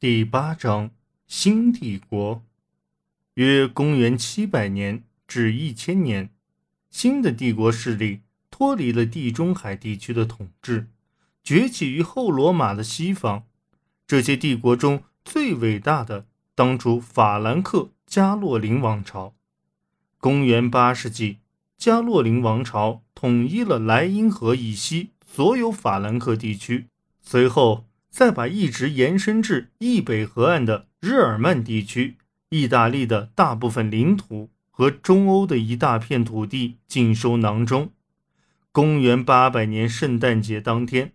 第八章新帝国。约公元七百年至一千年，新的帝国势力脱离了地中海地区的统治，崛起于后罗马的西方。这些帝国中最伟大的，当属法兰克加洛林王朝。公元八世纪，加洛林王朝统一了莱茵河以西所有法兰克地区，随后。再把一直延伸至易北河岸的日耳曼地区、意大利的大部分领土和中欧的一大片土地尽收囊中。公元八百年圣诞节当天，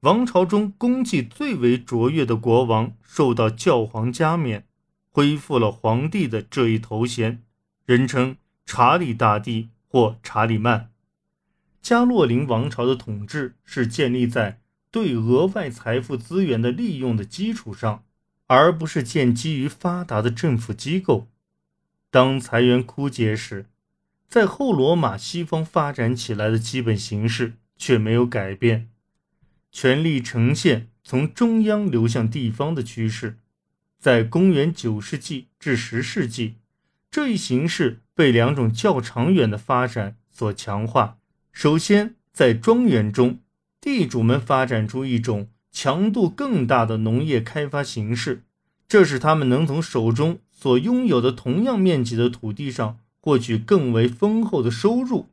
王朝中功绩最为卓越的国王受到教皇加冕，恢复了皇帝的这一头衔，人称查理大帝或查理曼。加洛林王朝的统治是建立在。对额外财富资源的利用的基础上，而不是建基于发达的政府机构。当财源枯竭时，在后罗马西方发展起来的基本形势却没有改变，权力呈现从中央流向地方的趋势。在公元九世纪至十世纪，这一形势被两种较长远的发展所强化。首先，在庄园中。地主们发展出一种强度更大的农业开发形式，这使他们能从手中所拥有的同样面积的土地上获取更为丰厚的收入。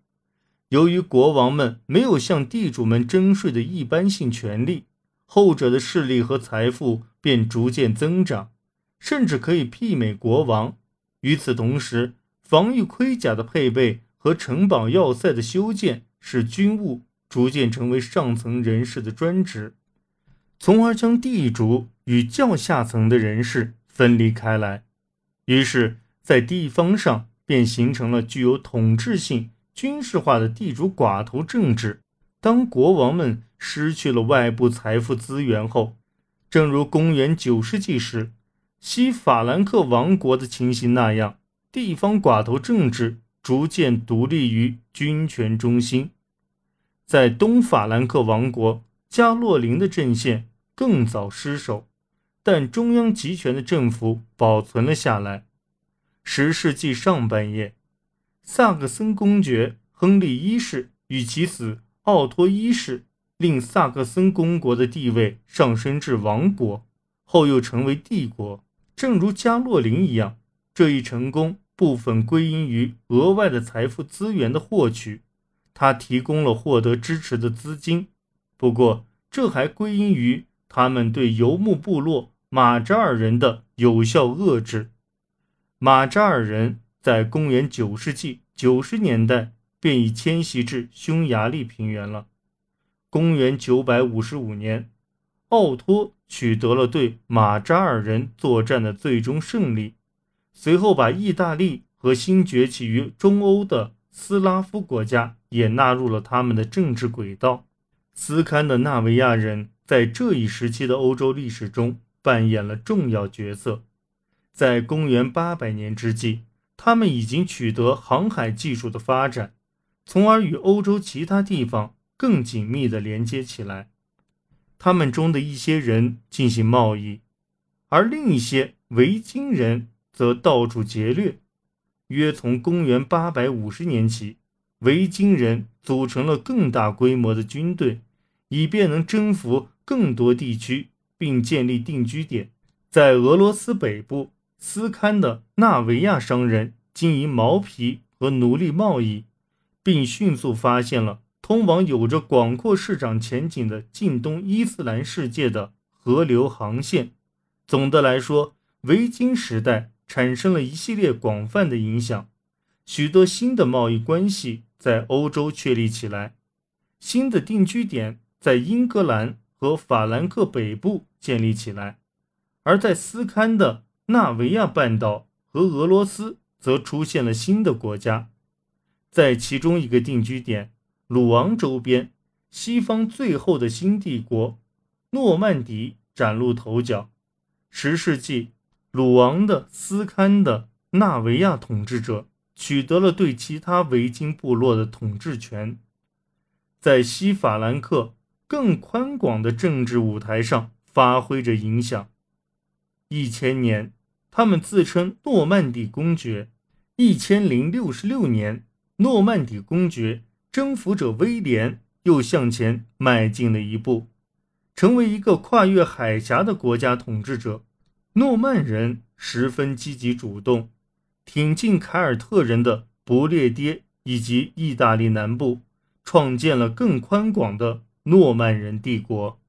由于国王们没有向地主们征税的一般性权利，后者的势力和财富便逐渐增长，甚至可以媲美国王。与此同时，防御盔甲的配备和城堡要塞的修建使军务。逐渐成为上层人士的专职，从而将地主与较下层的人士分离开来。于是，在地方上便形成了具有统治性、军事化的地主寡头政治。当国王们失去了外部财富资源后，正如公元九世纪时西法兰克王国的情形那样，地方寡头政治逐渐独立于军权中心。在东法兰克王国，加洛林的阵线更早失守，但中央集权的政府保存了下来。十世纪上半叶，萨克森公爵亨利一世与其子奥托一世令萨克森公国的地位上升至王国，后又成为帝国。正如加洛林一样，这一成功部分归因于额外的财富资源的获取。他提供了获得支持的资金，不过这还归因于他们对游牧部落马扎尔人的有效遏制。马扎尔人在公元九世纪九十年代便已迁徙至匈牙利平原了。公元九百五十五年，奥托取得了对马扎尔人作战的最终胜利，随后把意大利和新崛起于中欧的斯拉夫国家。也纳入了他们的政治轨道。斯堪的纳维亚人在这一时期的欧洲历史中扮演了重要角色。在公元800年之际，他们已经取得航海技术的发展，从而与欧洲其他地方更紧密地连接起来。他们中的一些人进行贸易，而另一些维京人则到处劫掠。约从公元850年起。维京人组成了更大规模的军队，以便能征服更多地区，并建立定居点。在俄罗斯北部，斯堪的纳维亚商人经营毛皮和奴隶贸易，并迅速发现了通往有着广阔市场前景的近东伊斯兰世界的河流航线。总的来说，维京时代产生了一系列广泛的影响，许多新的贸易关系。在欧洲确立起来，新的定居点在英格兰和法兰克北部建立起来，而在斯堪的纳维亚半岛和俄罗斯则出现了新的国家。在其中一个定居点鲁昂周边，西方最后的新帝国诺曼底崭露头角。十世纪，鲁昂的斯堪的纳维亚统治者。取得了对其他维京部落的统治权，在西法兰克更宽广的政治舞台上发挥着影响。一千年，他们自称诺曼底公爵。一千零六十六年，诺曼底公爵征服者威廉又向前迈进了一步，成为一个跨越海峡的国家统治者。诺曼人十分积极主动，挺进凯尔特人的不列颠以及意大利南部，创建了更宽广的诺曼人帝国。